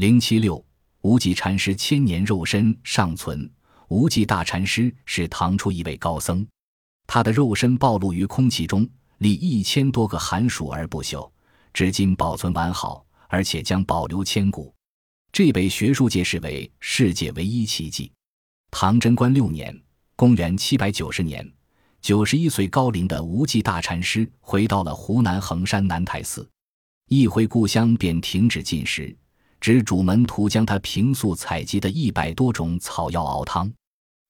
零七六，无忌禅师千年肉身尚存。无忌大禅师是唐初一位高僧，他的肉身暴露于空气中，历一千多个寒暑而不朽，至今保存完好，而且将保留千古。这被学术界视为世界唯一奇迹。唐贞观六年（公元七百九十年），九十一岁高龄的无忌大禅师回到了湖南衡山南台寺，一回故乡便停止进食。指主门徒将他平素采集的一百多种草药熬汤，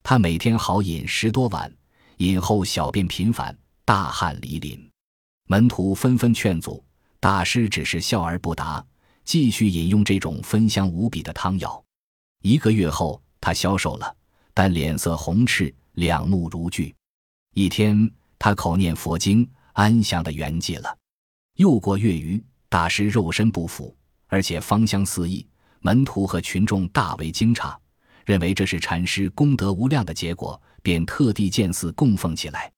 他每天好饮十多碗，饮后小便频繁，大汗淋漓。门徒纷纷劝阻，大师只是笑而不答，继续饮用这种芬香无比的汤药。一个月后，他消瘦了，但脸色红赤，两目如炬。一天，他口念佛经，安详的圆寂了。又过月余，大师肉身不腐。而且芳香四溢，门徒和群众大为惊诧，认为这是禅师功德无量的结果，便特地建寺供奉起来。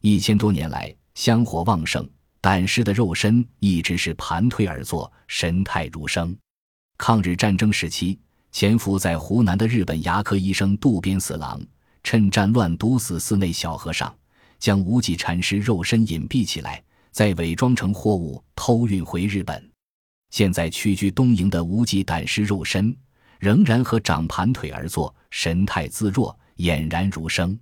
一千多年来，香火旺盛，胆师的肉身一直是盘腿而坐，神态如生。抗日战争时期，潜伏在湖南的日本牙科医生渡边四郎，趁战乱毒死寺内小和尚，将无忌禅师肉身隐蔽起来，再伪装成货物偷运回日本。现在屈居东营的无忌胆尸肉身，仍然和长盘腿而坐，神态自若，俨然如生。